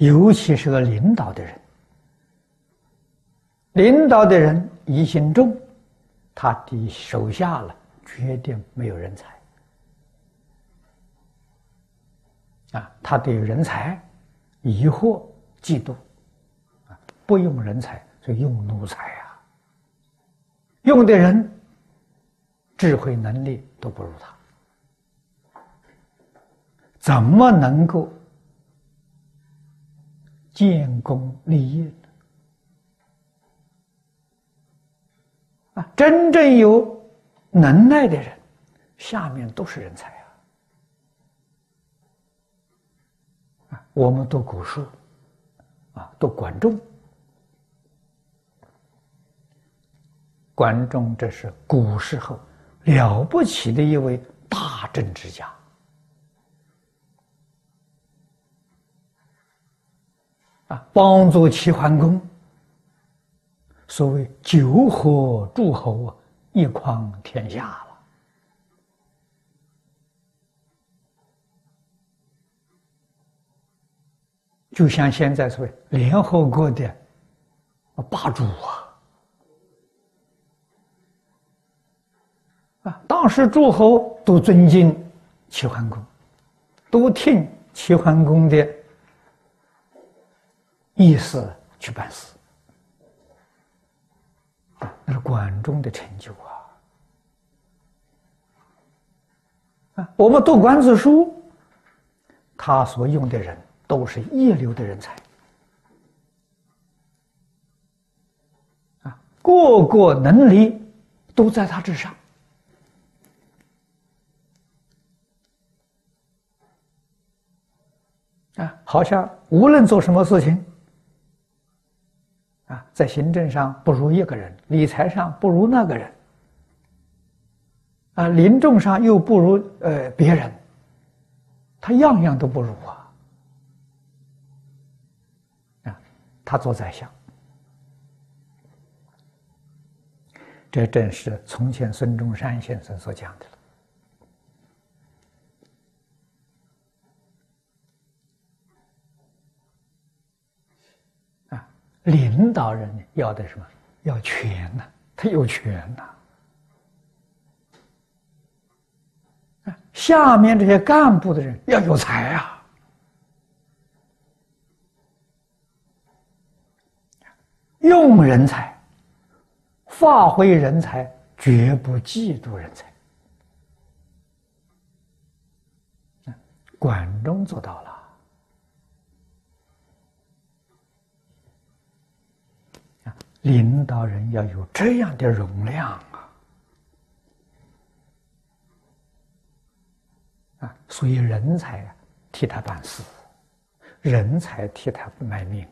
尤其是个领导的人，领导的人疑心重，他的手下了决定没有人才。啊，他对人才疑惑、嫉妒，啊，不用人才，就用奴才啊。用的人智慧能力都不如他，怎么能够建功立业呢？啊，真正有能耐的人，下面都是人才啊。我们读古书，啊，读管仲。管仲这是古时候了不起的一位大政治家，啊，帮助齐桓公。所谓九合诸侯啊，一匡天下了。就像现在所谓联合国的霸主啊，啊，当时诸侯都尊敬齐桓公，都听齐桓公的意思去办事，那是管仲的成就啊！啊，我们读《管子》书，他所用的人。都是一流的人才啊，个个能力都在他之上啊，好像无论做什么事情，在行政上不如一个人，理财上不如那个人，啊，临终上又不如呃别人，他样样都不如啊。他做宰相，这正是从前孙中山先生所讲的了。啊，领导人要的什么？要权呐，他有权呐。啊，下面这些干部的人要有才啊。用人才，发挥人才，绝不嫉妒人才。管仲做到了。领导人要有这样的容量啊！啊，所以人才替他办事，人才替他卖命。